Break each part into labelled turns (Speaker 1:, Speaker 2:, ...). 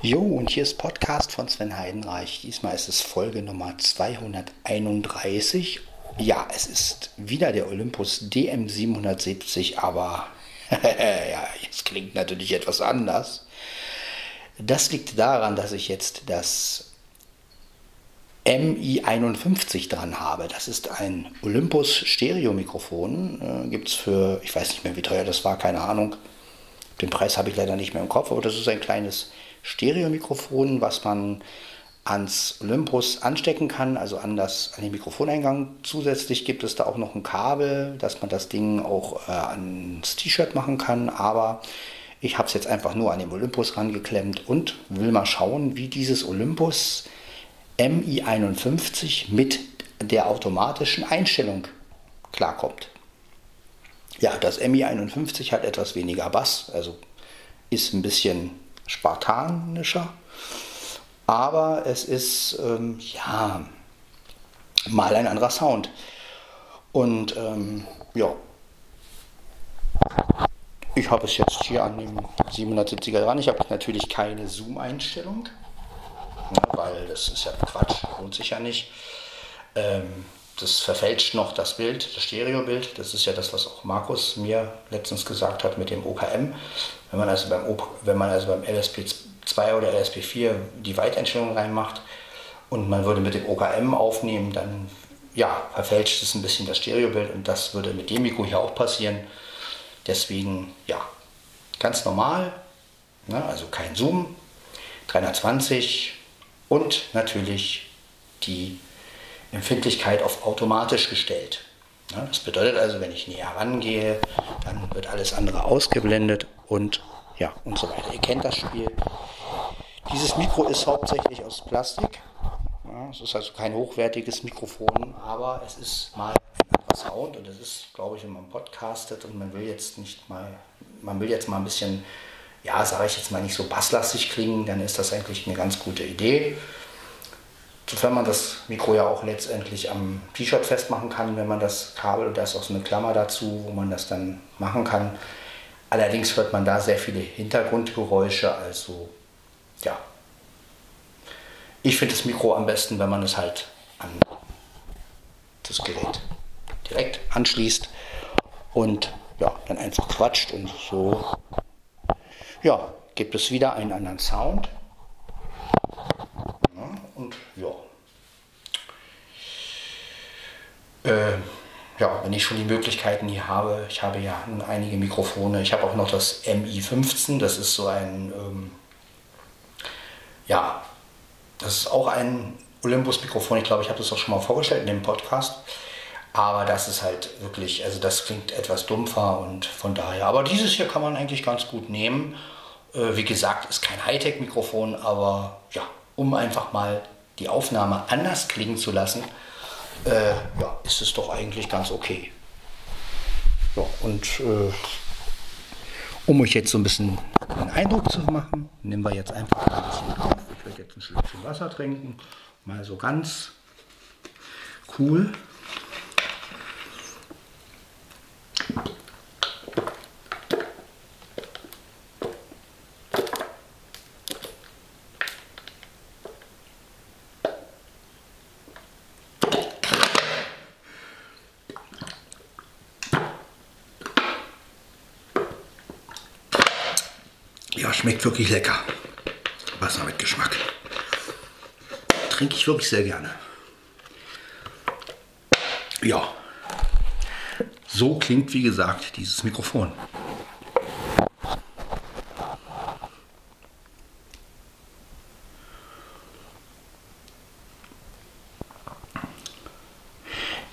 Speaker 1: Jo, und hier ist Podcast von Sven Heidenreich. Diesmal ist es Folge Nummer 231. Ja, es ist wieder der Olympus DM770, aber ja, jetzt klingt natürlich etwas anders. Das liegt daran, dass ich jetzt das MI51 dran habe. Das ist ein Olympus Stereo-Mikrofon. Äh, Gibt es für, ich weiß nicht mehr, wie teuer das war, keine Ahnung. Den Preis habe ich leider nicht mehr im Kopf, aber das ist ein kleines Stereomikrofon, was man ans Olympus anstecken kann, also an, das, an den Mikrofoneingang. Zusätzlich gibt es da auch noch ein Kabel, dass man das Ding auch äh, ans T-Shirt machen kann, aber ich habe es jetzt einfach nur an den Olympus rangeklemmt und will mal schauen, wie dieses Olympus MI51 mit der automatischen Einstellung klarkommt. Ja, das MI51 hat etwas weniger Bass, also ist ein bisschen spartanischer. Aber es ist, ähm, ja, mal ein anderer Sound. Und ähm, ja, ich habe es jetzt hier an dem 770er dran. Ich habe natürlich keine Zoom-Einstellung, ne, weil das ist ja Quatsch, lohnt sich ja nicht. Ähm, das verfälscht noch das Bild, das Stereobild. Das ist ja das, was auch Markus mir letztens gesagt hat mit dem OKM. Wenn man also beim, wenn man also beim LSP2 oder LSP4 die Weiteinstellung reinmacht und man würde mit dem OKM aufnehmen, dann ja, verfälscht es ein bisschen das Stereobild und das würde mit dem Mikro hier auch passieren. Deswegen, ja, ganz normal, ne, also kein Zoom, 320 und natürlich die Empfindlichkeit auf automatisch gestellt. Das bedeutet also, wenn ich näher rangehe, dann wird alles andere ausgeblendet und ja und so weiter. Ihr kennt das Spiel. Dieses Mikro ist hauptsächlich aus Plastik. es ist also kein hochwertiges Mikrofon, aber es ist mal ein anderer Sound und es ist, glaube ich, wenn man podcastet und man will jetzt nicht mal, man will jetzt mal ein bisschen, ja, sage ich jetzt mal nicht so basslastig klingen, dann ist das eigentlich eine ganz gute Idee sofern man das Mikro ja auch letztendlich am T-Shirt festmachen kann, wenn man das Kabel, da ist auch so eine Klammer dazu, wo man das dann machen kann. Allerdings hört man da sehr viele Hintergrundgeräusche, also ja. Ich finde das Mikro am besten, wenn man es halt an das Gerät direkt anschließt und ja, dann einfach quatscht und so ja, gibt es wieder einen anderen Sound. Und ja. Äh, ja, wenn ich schon die Möglichkeiten hier habe, ich habe ja einige Mikrofone. Ich habe auch noch das MI15, das ist so ein, ähm, ja, das ist auch ein Olympus-Mikrofon. Ich glaube, ich habe das auch schon mal vorgestellt in dem Podcast. Aber das ist halt wirklich, also das klingt etwas dumpfer und von daher. Aber dieses hier kann man eigentlich ganz gut nehmen. Äh, wie gesagt, ist kein Hightech-Mikrofon, aber ja, um einfach mal die Aufnahme anders klingen zu lassen, äh, ja, ist es doch eigentlich ganz okay. Ja, und äh, um euch jetzt so ein bisschen einen Eindruck zu machen, nehmen wir jetzt einfach ein bisschen drauf. Ich werde jetzt ein Schlückchen Wasser trinken, mal so ganz cool. Ja, schmeckt wirklich lecker. Wasser mit Geschmack. Trinke ich wirklich sehr gerne. Ja, so klingt wie gesagt dieses Mikrofon.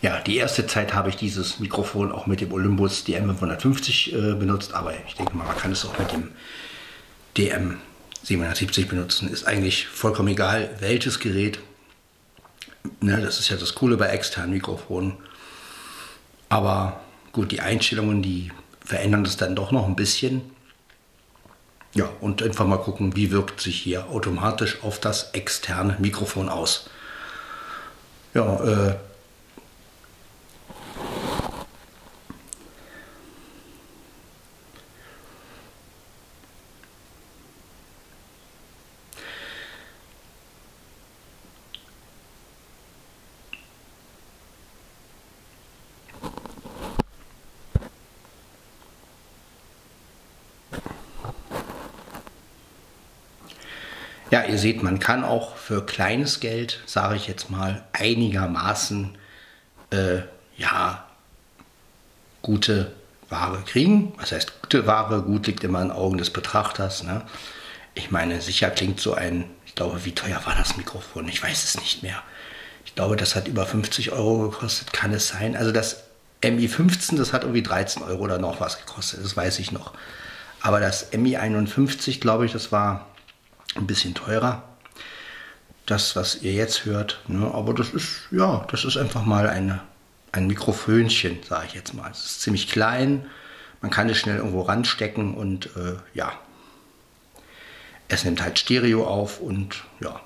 Speaker 1: Ja, die erste Zeit habe ich dieses Mikrofon auch mit dem Olympus DM550 äh, benutzt, aber ich denke mal, man kann es auch mit dem DM 770 benutzen. Ist eigentlich vollkommen egal, welches Gerät. Ne, das ist ja das Coole bei externen Mikrofonen. Aber gut, die Einstellungen, die verändern das dann doch noch ein bisschen. Ja, und einfach mal gucken, wie wirkt sich hier automatisch auf das externe Mikrofon aus. Ja, äh, Ja, ihr seht, man kann auch für kleines Geld, sage ich jetzt mal, einigermaßen äh, ja, gute Ware kriegen. Was heißt gute Ware? Gut liegt immer in den Augen des Betrachters. Ne? Ich meine, sicher klingt so ein, ich glaube, wie teuer war das Mikrofon? Ich weiß es nicht mehr. Ich glaube, das hat über 50 Euro gekostet, kann es sein. Also das MI15, das hat irgendwie 13 Euro oder noch was gekostet, das weiß ich noch. Aber das MI51, glaube ich, das war ein bisschen teurer. Das, was ihr jetzt hört. Ne? Aber das ist, ja, das ist einfach mal eine, ein Mikrofönchen, sage ich jetzt mal. Es ist ziemlich klein, man kann es schnell irgendwo ranstecken und äh, ja, es nimmt halt Stereo auf und ja.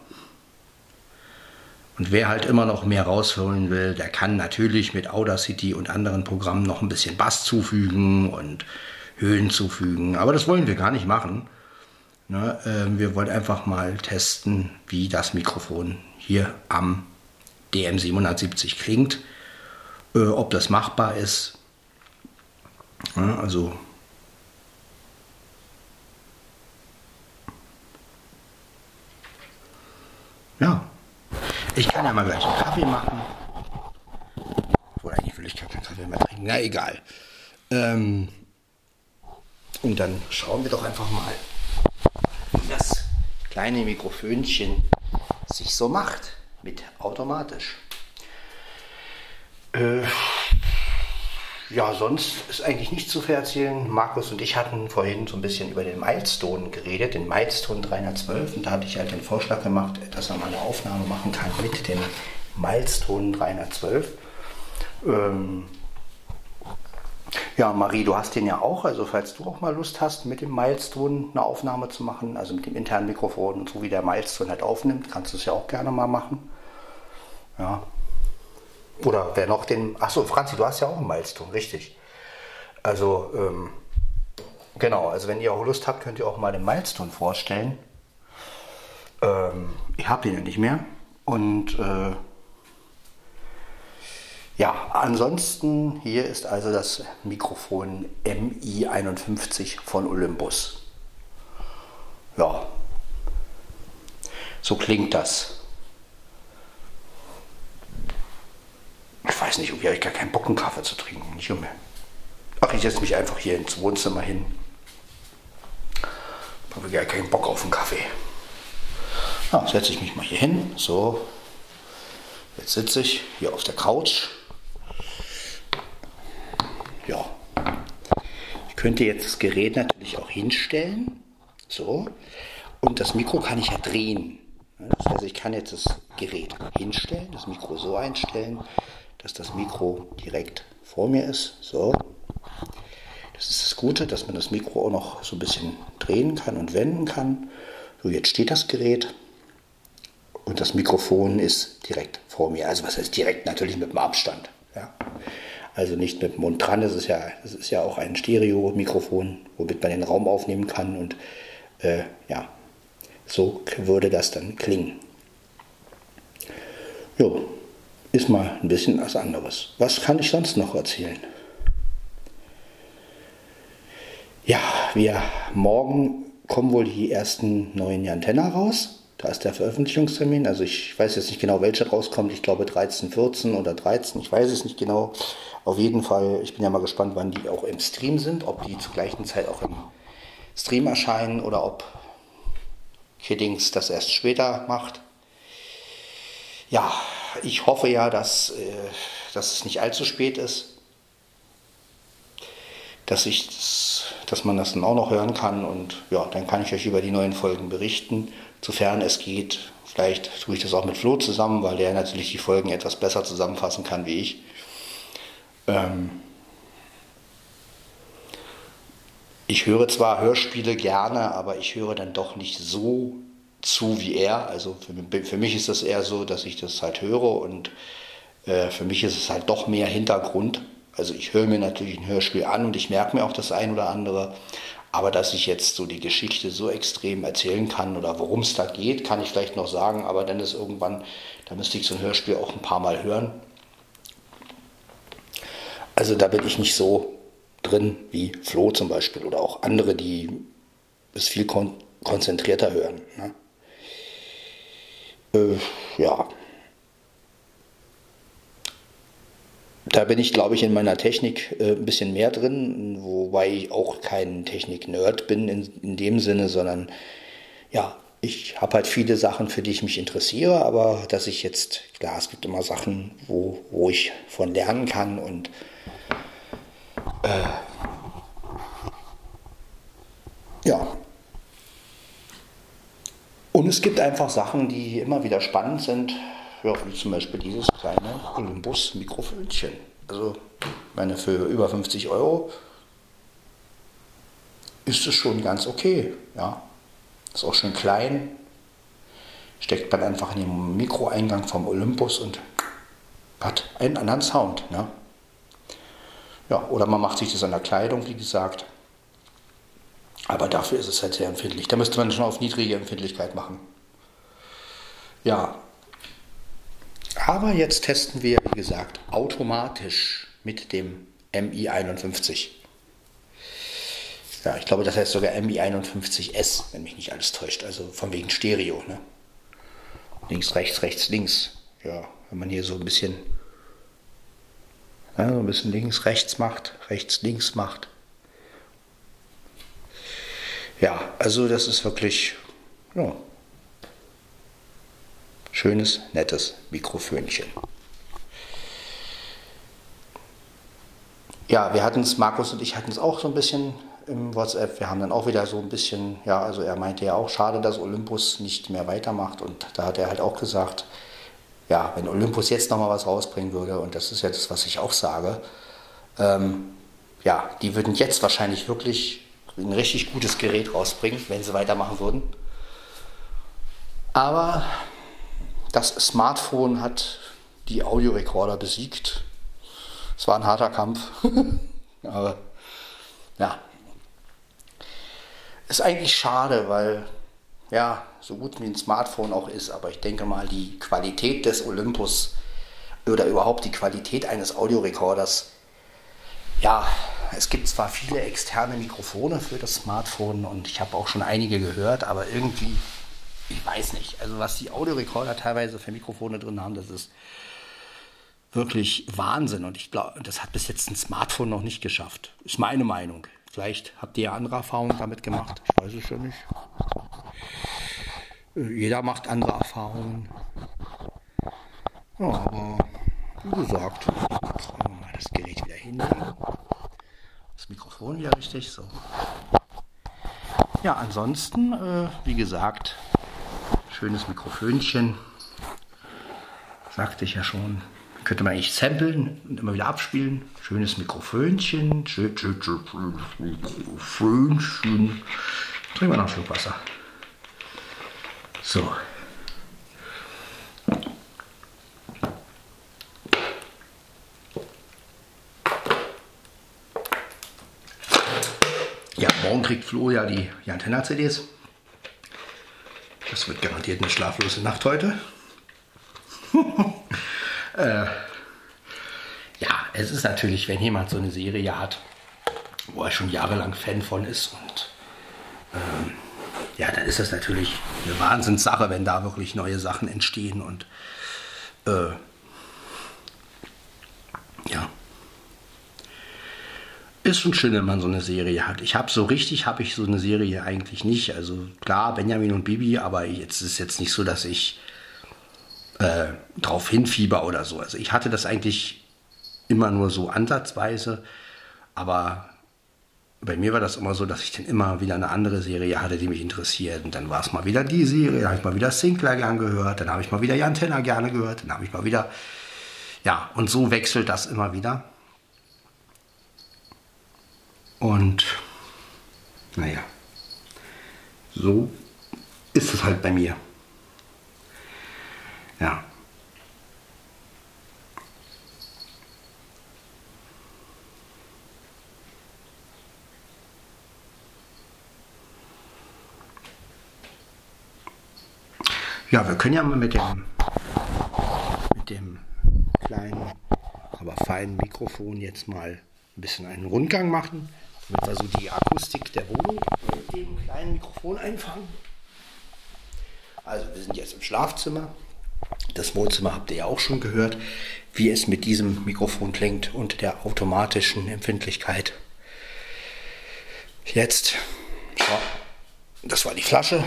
Speaker 1: Und wer halt immer noch mehr rausholen will, der kann natürlich mit Audacity und anderen Programmen noch ein bisschen Bass zufügen und Höhen zufügen. Aber das wollen wir gar nicht machen. Ne, äh, wir wollen einfach mal testen, wie das Mikrofon hier am DM770 klingt, äh, ob das machbar ist. Ja, also ja, ich kann ja mal gleich einen Kaffee machen. Oder eigentlich will ich gar keinen Kaffee mehr trinken. Na egal. Ähm, und dann schauen wir doch einfach mal kleine Mikrofönchen sich so macht mit automatisch. Äh, ja, sonst ist eigentlich nichts zu erzählen. Markus und ich hatten vorhin so ein bisschen über den Milestone geredet, den Milestone 312. Und da hatte ich halt den Vorschlag gemacht, dass er mal eine Aufnahme machen kann mit dem Milestone 312. Ähm, ja, Marie, du hast den ja auch. Also falls du auch mal Lust hast, mit dem Milestone eine Aufnahme zu machen, also mit dem internen Mikrofon und so wie der Milestone halt aufnimmt, kannst du es ja auch gerne mal machen. Ja. Oder wer noch den. Achso, Franzi, du hast ja auch einen Milestone, richtig. Also, ähm, genau, also wenn ihr auch Lust habt, könnt ihr auch mal den Milestone vorstellen. Ähm, ich habe den ja nicht mehr. Und äh, ja, ansonsten hier ist also das Mikrofon MI51 von Olympus. Ja, so klingt das. Ich weiß nicht, habe ich gar keinen Bock, einen Kaffee zu trinken. Junge. Ach, ich setze mich einfach hier ins Wohnzimmer hin. Ich habe gar keinen Bock auf einen Kaffee. Ja, setze ich mich mal hier hin. So. Jetzt sitze ich hier auf der Couch. Ja. Ich könnte jetzt das Gerät natürlich auch hinstellen. So. Und das Mikro kann ich ja drehen. Das heißt, ich kann jetzt das Gerät hinstellen, das Mikro so einstellen, dass das Mikro direkt vor mir ist. So. Das ist das Gute, dass man das Mikro auch noch so ein bisschen drehen kann und wenden kann. So, jetzt steht das Gerät und das Mikrofon ist direkt vor mir. Also was heißt direkt? Natürlich mit dem Abstand. Ja also nicht mit dem Mund dran. Das ist ja, das ist ja auch ein Stereo-Mikrofon, womit man den Raum aufnehmen kann und äh, ja, so würde das dann klingen. Jo, ist mal ein bisschen was anderes. Was kann ich sonst noch erzählen? Ja, wir morgen kommen wohl die ersten neuen Antennen raus. Da ist der Veröffentlichungstermin. Also ich weiß jetzt nicht genau, welche rauskommt. Ich glaube 13, 14 oder 13. Ich weiß es nicht genau. Auf jeden Fall, ich bin ja mal gespannt, wann die auch im Stream sind. Ob die zur gleichen Zeit auch im Stream erscheinen oder ob Kiddings das erst später macht. Ja, ich hoffe ja, dass, äh, dass es nicht allzu spät ist. Dass, ich das, dass man das dann auch noch hören kann und ja, dann kann ich euch über die neuen Folgen berichten sofern es geht. Vielleicht tue ich das auch mit Flo zusammen, weil der natürlich die Folgen etwas besser zusammenfassen kann wie ich. Ähm ich höre zwar Hörspiele gerne, aber ich höre dann doch nicht so zu wie er. Also für, für mich ist das eher so, dass ich das halt höre und äh, für mich ist es halt doch mehr Hintergrund. Also ich höre mir natürlich ein Hörspiel an und ich merke mir auch das ein oder andere, aber dass ich jetzt so die Geschichte so extrem erzählen kann oder worum es da geht, kann ich vielleicht noch sagen. Aber dann ist irgendwann, da müsste ich so ein Hörspiel auch ein paar Mal hören. Also da bin ich nicht so drin wie Flo zum Beispiel oder auch andere, die es viel kon konzentrierter hören. Ne? Äh, ja. Da bin ich, glaube ich, in meiner Technik äh, ein bisschen mehr drin, wobei ich auch kein Technik-Nerd bin in, in dem Sinne, sondern ja, ich habe halt viele Sachen, für die ich mich interessiere, aber dass ich jetzt, klar, es gibt immer Sachen, wo, wo ich von lernen kann und äh, ja. Und es gibt einfach Sachen, die immer wieder spannend sind, ja, wie zum Beispiel dieses kleine Olympus-Mikrofönchen. Also, meine, für über 50 Euro ist es schon ganz okay, ja. Ist auch schön klein. Steckt man einfach in den Mikroeingang vom Olympus und hat einen anderen Sound. Ne? Ja, oder man macht sich das an der Kleidung, wie gesagt. Aber dafür ist es halt sehr empfindlich. Da müsste man schon auf niedrige Empfindlichkeit machen. Ja. Aber jetzt testen wir, wie gesagt, automatisch mit dem MI51. Ja, ich glaube, das heißt sogar MI51S, wenn mich nicht alles täuscht. Also von wegen Stereo. Ne? Links, rechts, rechts, links. Ja, wenn man hier so ein bisschen, ja, so ein bisschen links, rechts macht, rechts, links macht. Ja, also das ist wirklich ja, schönes, nettes Mikrofönchen. Ja, wir hatten es, Markus und ich hatten es auch so ein bisschen im WhatsApp. Wir haben dann auch wieder so ein bisschen, ja, also er meinte ja auch, schade, dass Olympus nicht mehr weitermacht. Und da hat er halt auch gesagt, ja, wenn Olympus jetzt nochmal was rausbringen würde, und das ist ja das, was ich auch sage, ähm, ja, die würden jetzt wahrscheinlich wirklich ein richtig gutes Gerät rausbringen, wenn sie weitermachen würden. Aber das Smartphone hat die Audiorekorder besiegt. Es war ein harter Kampf. Aber ja, ist eigentlich schade, weil ja, so gut wie ein Smartphone auch ist, aber ich denke mal, die Qualität des Olympus oder überhaupt die Qualität eines Audiorekorders, ja, es gibt zwar viele externe Mikrofone für das Smartphone und ich habe auch schon einige gehört, aber irgendwie, ich weiß nicht, also was die Audiorekorder teilweise für Mikrofone drin haben, das ist wirklich Wahnsinn und ich glaube, das hat bis jetzt ein Smartphone noch nicht geschafft. Ist meine Meinung. Vielleicht habt ihr ja andere Erfahrungen damit gemacht. Ich weiß es ja nicht. Äh, jeder macht andere Erfahrungen. Ja, aber wie gesagt, wir mal das Gerät wieder hinlegen. Das Mikrofon wieder richtig. So. Ja, ansonsten, äh, wie gesagt, schönes Mikrofönchen. Sagte ich ja schon. Könnte man eigentlich samplen und immer wieder abspielen. Schönes Mikrofönchen. Mikrofönchen. Trinken wir noch ein Schluck Wasser. So. Ja, morgen kriegt Flo ja die, die Antenna-CDs. Das wird garantiert eine schlaflose Nacht heute. Äh, ja, es ist natürlich, wenn jemand so eine Serie hat, wo er schon jahrelang Fan von ist und ähm, ja, dann ist das natürlich eine Wahnsinnssache, wenn da wirklich neue Sachen entstehen und äh, ja. Ist schon schön, wenn man so eine Serie hat. Ich habe so richtig, habe ich so eine Serie eigentlich nicht. Also klar, Benjamin und Bibi, aber jetzt ist jetzt nicht so, dass ich äh, drauf hinfieber oder so. Also ich hatte das eigentlich immer nur so ansatzweise, aber bei mir war das immer so, dass ich dann immer wieder eine andere Serie hatte, die mich interessiert. Und dann war es mal wieder die Serie, dann habe ich mal wieder Sinclair gern gehört, dann habe ich mal wieder Jan Tenner gerne gehört, dann habe ich mal wieder, ja, und so wechselt das immer wieder. Und naja, so ist es halt bei mir. Ja. Ja, wir können ja mal mit dem, mit dem kleinen, aber feinen Mikrofon jetzt mal ein bisschen einen Rundgang machen, damit wir so die Akustik der Wohnung mit dem kleinen Mikrofon einfangen. Also wir sind jetzt im Schlafzimmer. Das Wohnzimmer habt ihr ja auch schon gehört, wie es mit diesem Mikrofon klingt und der automatischen Empfindlichkeit. Jetzt, so, das war die Flasche,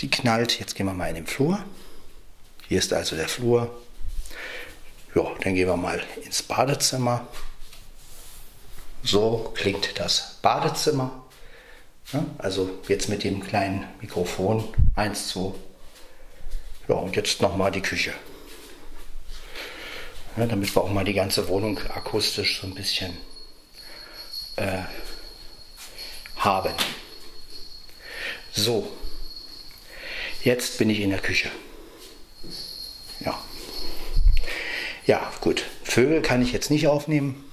Speaker 1: die knallt. Jetzt gehen wir mal in den Flur. Hier ist also der Flur. Ja, dann gehen wir mal ins Badezimmer. So klingt das Badezimmer. Also jetzt mit dem kleinen Mikrofon 1, 2. Ja, und jetzt nochmal die Küche. Ja, damit wir auch mal die ganze Wohnung akustisch so ein bisschen äh, haben. So, jetzt bin ich in der Küche. Ja. Ja, gut. Vögel kann ich jetzt nicht aufnehmen.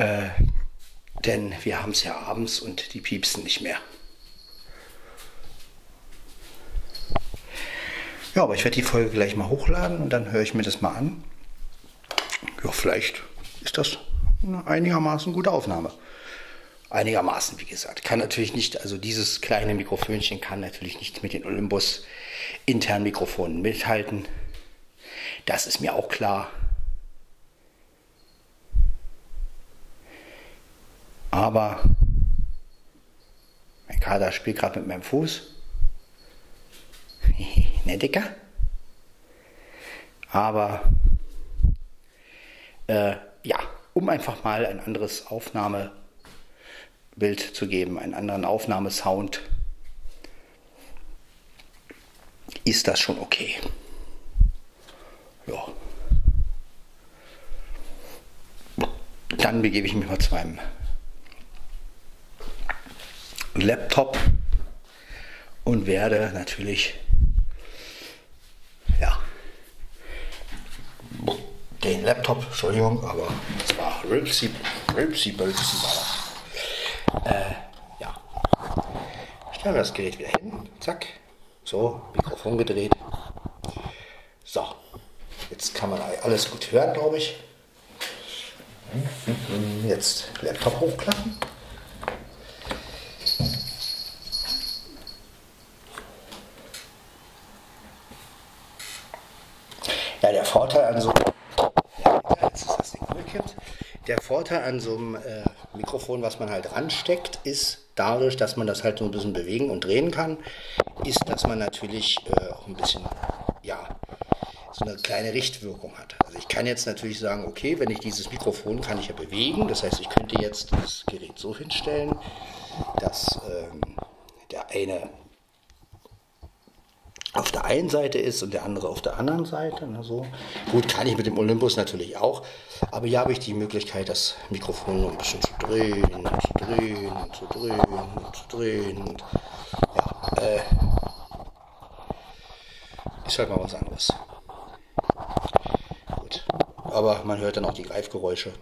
Speaker 1: Äh, denn wir haben es ja abends und die piepsen nicht mehr. Ja, aber ich werde die Folge gleich mal hochladen und dann höre ich mir das mal an. Ja, vielleicht ist das eine einigermaßen gute Aufnahme. Einigermaßen, wie gesagt. Kann natürlich nicht, also dieses kleine Mikrofönchen kann natürlich nicht mit den Olympus internen Mikrofonen mithalten. Das ist mir auch klar. Aber mein Kader spielt gerade mit meinem Fuß. ne, Dicker? Aber äh, ja, um einfach mal ein anderes Aufnahmebild zu geben, einen anderen Aufnahmesound, ist das schon okay. Ja. Dann begebe ich mich mal zu meinem Laptop und werde natürlich ja den Laptop, Entschuldigung, aber das war Rülpsi, Rülpsi, Bölpsi war das. Äh, ja. Stellen wir das Gerät wieder hin. Zack. So, Mikrofon gedreht. So. Jetzt kann man alles gut hören, glaube ich. Jetzt Laptop hochklappen. Ja, der Vorteil an so ja. Der Vorteil an so einem äh, Mikrofon, was man halt ransteckt, ist dadurch, dass man das halt so ein bisschen bewegen und drehen kann, ist, dass man natürlich äh, auch ein bisschen, ja, so eine kleine Richtwirkung hat. Also ich kann jetzt natürlich sagen, okay, wenn ich dieses Mikrofon kann ich ja bewegen, das heißt, ich könnte jetzt das Gerät so hinstellen, dass ähm, der eine auf der einen Seite ist und der andere auf der anderen Seite. Ne, so. Gut, kann ich mit dem Olympus natürlich auch, aber hier habe ich die Möglichkeit, das Mikrofon noch ein bisschen zu drehen, zu drehen, zu drehen, zu drehen. Und, ja, äh, ist halt mal was anderes. Gut, aber man hört dann auch die Greifgeräusche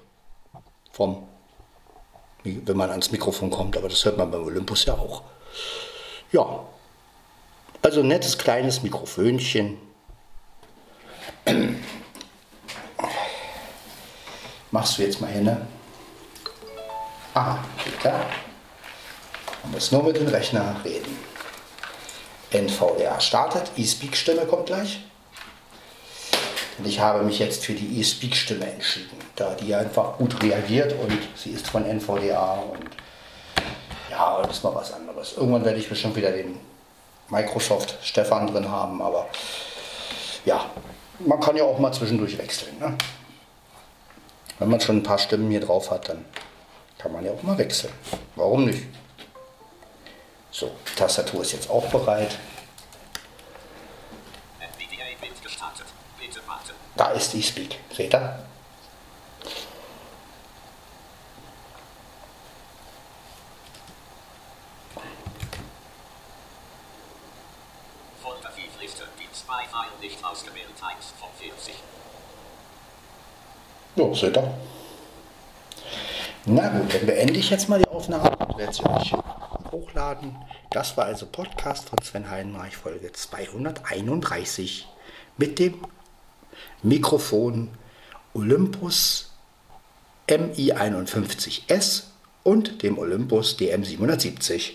Speaker 1: vom, wenn man ans Mikrofon kommt, aber das hört man beim Olympus ja auch. Ja, also nettes kleines Mikrofönchen. Machst du jetzt mal hin, ne? Ah, klar. Man muss nur mit dem Rechner reden. NVDA startet, eSpeak-Stimme kommt gleich. Und ich habe mich jetzt für die eSpeak-Stimme entschieden, da die einfach gut reagiert und sie ist von NVDA und ja, das ist mal was anderes. Irgendwann werde ich bestimmt wieder den Microsoft Stefan drin haben, aber ja, man kann ja auch mal zwischendurch wechseln. Ne? Wenn man schon ein paar Stimmen hier drauf hat, dann kann man ja auch mal wechseln. Warum nicht? So, die Tastatur ist jetzt auch bereit. Da ist die Speak. Seht ihr? nicht ausgewählt 1 von 40. Jo, seht ihr. Na gut, dann beende ich jetzt mal die Aufnahme und werde sie euch hochladen. Das war also Podcast von Sven Heidenreich, Folge 231 mit dem Mikrofon Olympus MI51S und dem Olympus DM770.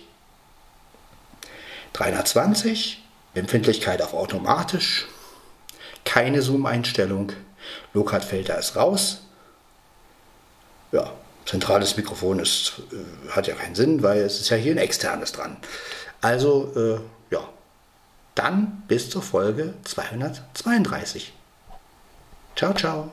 Speaker 1: 320, Empfindlichkeit auf automatisch, keine Zoom-Einstellung, Low-Cut-Filter ist raus. Ja, zentrales Mikrofon ist, äh, hat ja keinen Sinn, weil es ist ja hier ein externes dran. Also, äh, ja, dann bis zur Folge 232. Ciao, ciao.